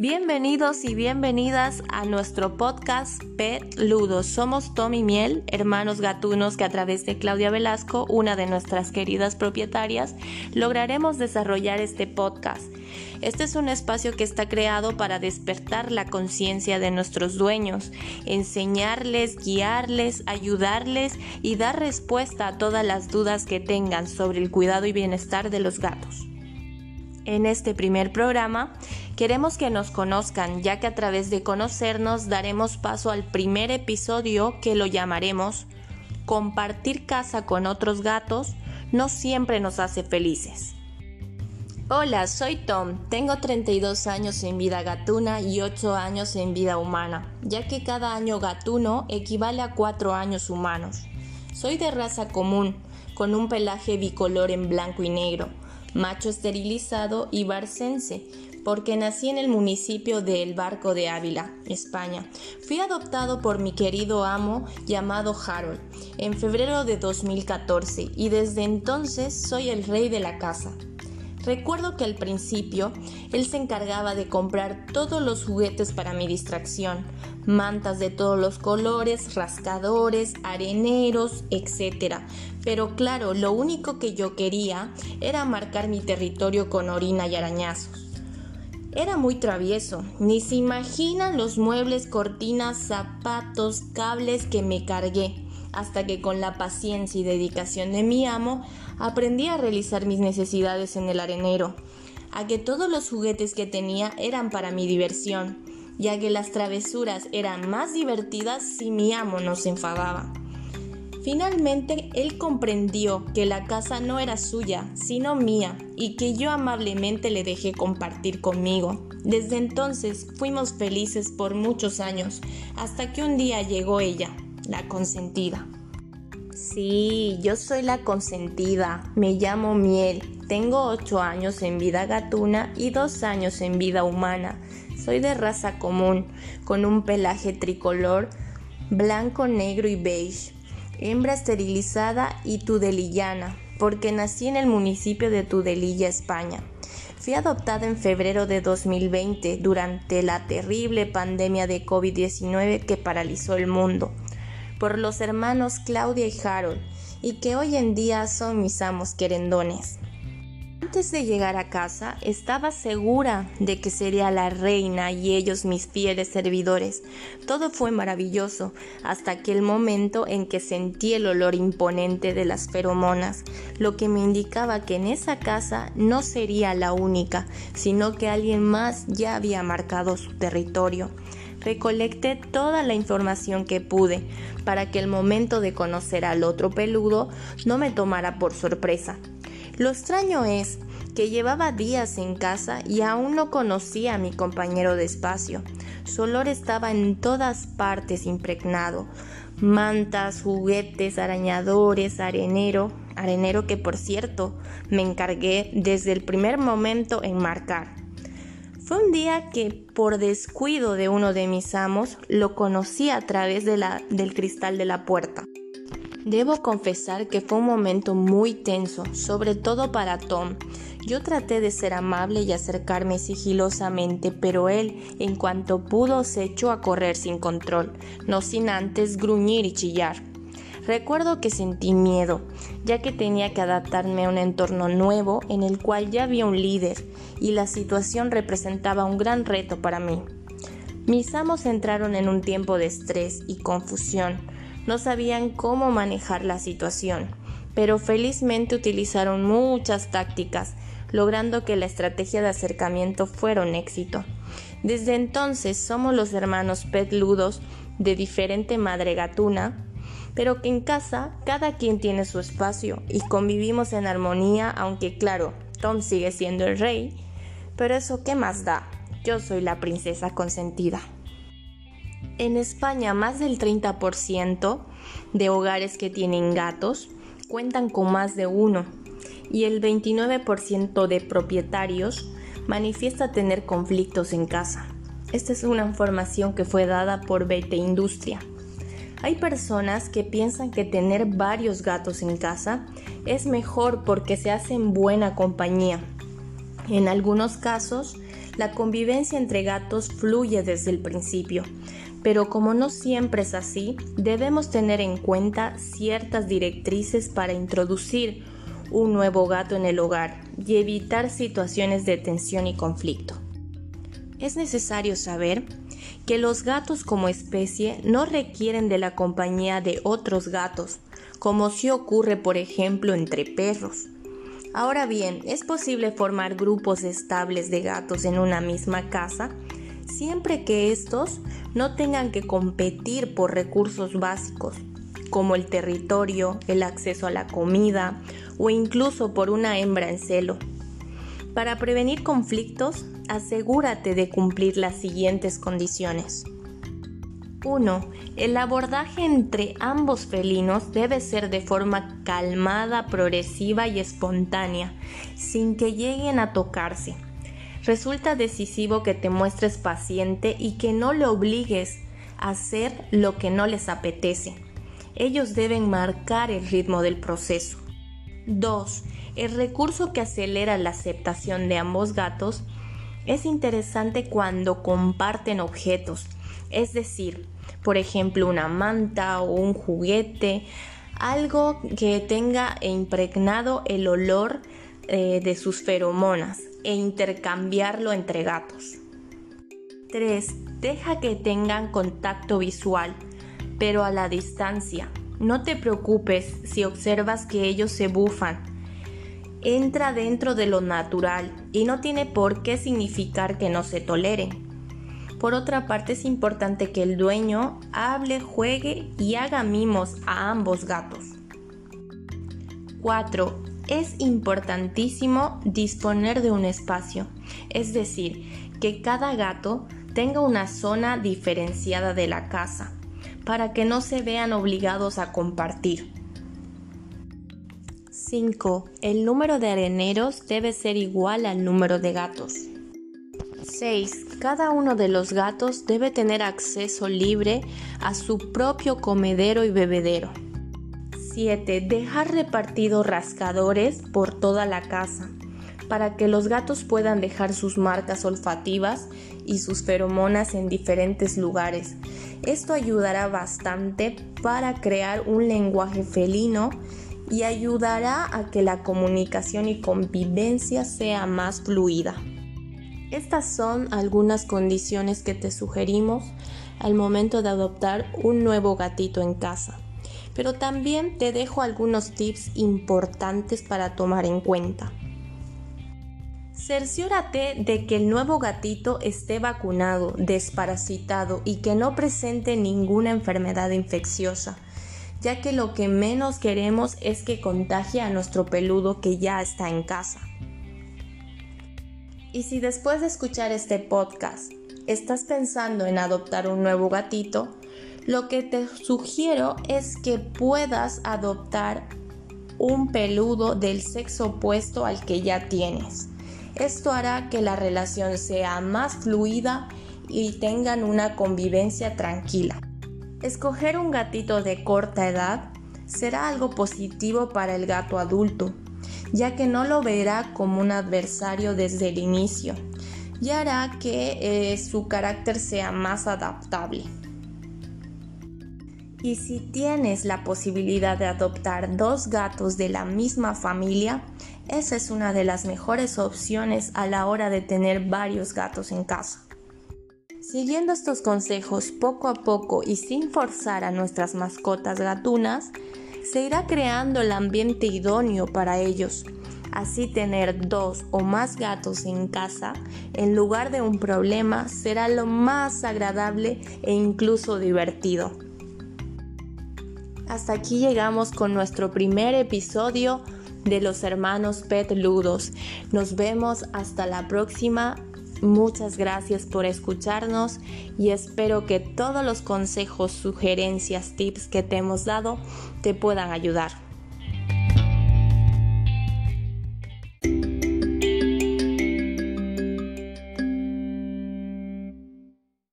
Bienvenidos y bienvenidas a nuestro podcast Pet Ludo. Somos Tom y Miel, hermanos gatunos que a través de Claudia Velasco, una de nuestras queridas propietarias, lograremos desarrollar este podcast. Este es un espacio que está creado para despertar la conciencia de nuestros dueños, enseñarles, guiarles, ayudarles y dar respuesta a todas las dudas que tengan sobre el cuidado y bienestar de los gatos. En este primer programa queremos que nos conozcan, ya que a través de conocernos daremos paso al primer episodio que lo llamaremos Compartir casa con otros gatos no siempre nos hace felices. Hola, soy Tom, tengo 32 años en vida gatuna y 8 años en vida humana, ya que cada año gatuno equivale a 4 años humanos. Soy de raza común, con un pelaje bicolor en blanco y negro macho esterilizado y barcense, porque nací en el municipio de El Barco de Ávila, España. Fui adoptado por mi querido amo llamado Harold en febrero de 2014 y desde entonces soy el rey de la casa. Recuerdo que al principio él se encargaba de comprar todos los juguetes para mi distracción, mantas de todos los colores, rascadores, areneros, etc. Pero claro, lo único que yo quería era marcar mi territorio con orina y arañazos. Era muy travieso, ni se imaginan los muebles, cortinas, zapatos, cables que me cargué hasta que con la paciencia y dedicación de mi amo aprendí a realizar mis necesidades en el arenero, a que todos los juguetes que tenía eran para mi diversión, ya que las travesuras eran más divertidas si mi amo no se enfadaba. Finalmente, él comprendió que la casa no era suya, sino mía, y que yo amablemente le dejé compartir conmigo. Desde entonces fuimos felices por muchos años, hasta que un día llegó ella, la consentida. Sí, yo soy la consentida, me llamo Miel, tengo 8 años en vida gatuna y 2 años en vida humana. Soy de raza común, con un pelaje tricolor, blanco, negro y beige, hembra esterilizada y tudelillana, porque nací en el municipio de Tudelilla, España. Fui adoptada en febrero de 2020 durante la terrible pandemia de COVID-19 que paralizó el mundo por los hermanos Claudia y Harold, y que hoy en día son mis amos querendones. Antes de llegar a casa estaba segura de que sería la reina y ellos mis fieles servidores. Todo fue maravilloso hasta aquel momento en que sentí el olor imponente de las feromonas, lo que me indicaba que en esa casa no sería la única, sino que alguien más ya había marcado su territorio recolecté toda la información que pude para que el momento de conocer al otro peludo no me tomara por sorpresa. Lo extraño es que llevaba días en casa y aún no conocía a mi compañero de espacio. Su olor estaba en todas partes impregnado. Mantas, juguetes, arañadores, arenero, arenero que por cierto me encargué desde el primer momento en marcar. Fue un día que, por descuido de uno de mis amos, lo conocí a través del cristal de la puerta. Debo confesar que fue un momento muy tenso, sobre todo para Tom. Yo traté de ser amable y acercarme sigilosamente, pero él, en cuanto pudo, se echó a correr sin control, no sin antes gruñir y chillar. Recuerdo que sentí miedo, ya que tenía que adaptarme a un entorno nuevo en el cual ya había un líder y la situación representaba un gran reto para mí. Mis amos entraron en un tiempo de estrés y confusión. No sabían cómo manejar la situación, pero felizmente utilizaron muchas tácticas, logrando que la estrategia de acercamiento fuera un éxito. Desde entonces somos los hermanos petludos de diferente madre gatuna, pero que en casa cada quien tiene su espacio y convivimos en armonía, aunque claro, Tom sigue siendo el rey, pero eso qué más da, yo soy la princesa consentida. En España más del 30% de hogares que tienen gatos cuentan con más de uno y el 29% de propietarios manifiesta tener conflictos en casa. Esta es una información que fue dada por Bete Industria. Hay personas que piensan que tener varios gatos en casa es mejor porque se hacen buena compañía. En algunos casos, La convivencia entre gatos fluye desde el principio, pero como no siempre es así, debemos tener en cuenta ciertas directrices para introducir un nuevo gato en el hogar y evitar situaciones de tensión y conflicto. Es necesario saber que los gatos como especie no requieren de la compañía de otros gatos, como si ocurre por ejemplo entre perros. Ahora bien, es posible formar grupos estables de gatos en una misma casa siempre que estos no tengan que competir por recursos básicos, como el territorio, el acceso a la comida o incluso por una hembra en celo. Para prevenir conflictos, asegúrate de cumplir las siguientes condiciones. 1. El abordaje entre ambos felinos debe ser de forma calmada, progresiva y espontánea, sin que lleguen a tocarse. Resulta decisivo que te muestres paciente y que no le obligues a hacer lo que no les apetece. Ellos deben marcar el ritmo del proceso. 2. El recurso que acelera la aceptación de ambos gatos es interesante cuando comparten objetos, es decir, por ejemplo una manta o un juguete, algo que tenga impregnado el olor eh, de sus feromonas e intercambiarlo entre gatos. 3. Deja que tengan contacto visual, pero a la distancia. No te preocupes si observas que ellos se bufan. Entra dentro de lo natural y no tiene por qué significar que no se toleren. Por otra parte es importante que el dueño hable, juegue y haga mimos a ambos gatos. 4. Es importantísimo disponer de un espacio, es decir, que cada gato tenga una zona diferenciada de la casa para que no se vean obligados a compartir. 5. El número de areneros debe ser igual al número de gatos. 6. Cada uno de los gatos debe tener acceso libre a su propio comedero y bebedero. 7. Dejar repartidos rascadores por toda la casa para que los gatos puedan dejar sus marcas olfativas y sus feromonas en diferentes lugares. Esto ayudará bastante para crear un lenguaje felino y ayudará a que la comunicación y convivencia sea más fluida. Estas son algunas condiciones que te sugerimos al momento de adoptar un nuevo gatito en casa. Pero también te dejo algunos tips importantes para tomar en cuenta. Cerciórate de que el nuevo gatito esté vacunado, desparasitado y que no presente ninguna enfermedad infecciosa, ya que lo que menos queremos es que contagie a nuestro peludo que ya está en casa. Y si después de escuchar este podcast estás pensando en adoptar un nuevo gatito, lo que te sugiero es que puedas adoptar un peludo del sexo opuesto al que ya tienes. Esto hará que la relación sea más fluida y tengan una convivencia tranquila. Escoger un gatito de corta edad será algo positivo para el gato adulto, ya que no lo verá como un adversario desde el inicio y hará que eh, su carácter sea más adaptable. Y si tienes la posibilidad de adoptar dos gatos de la misma familia, esa es una de las mejores opciones a la hora de tener varios gatos en casa. Siguiendo estos consejos poco a poco y sin forzar a nuestras mascotas gatunas, se irá creando el ambiente idóneo para ellos. Así tener dos o más gatos en casa en lugar de un problema será lo más agradable e incluso divertido. Hasta aquí llegamos con nuestro primer episodio de los hermanos Pet Ludos. Nos vemos hasta la próxima. Muchas gracias por escucharnos y espero que todos los consejos, sugerencias, tips que te hemos dado te puedan ayudar.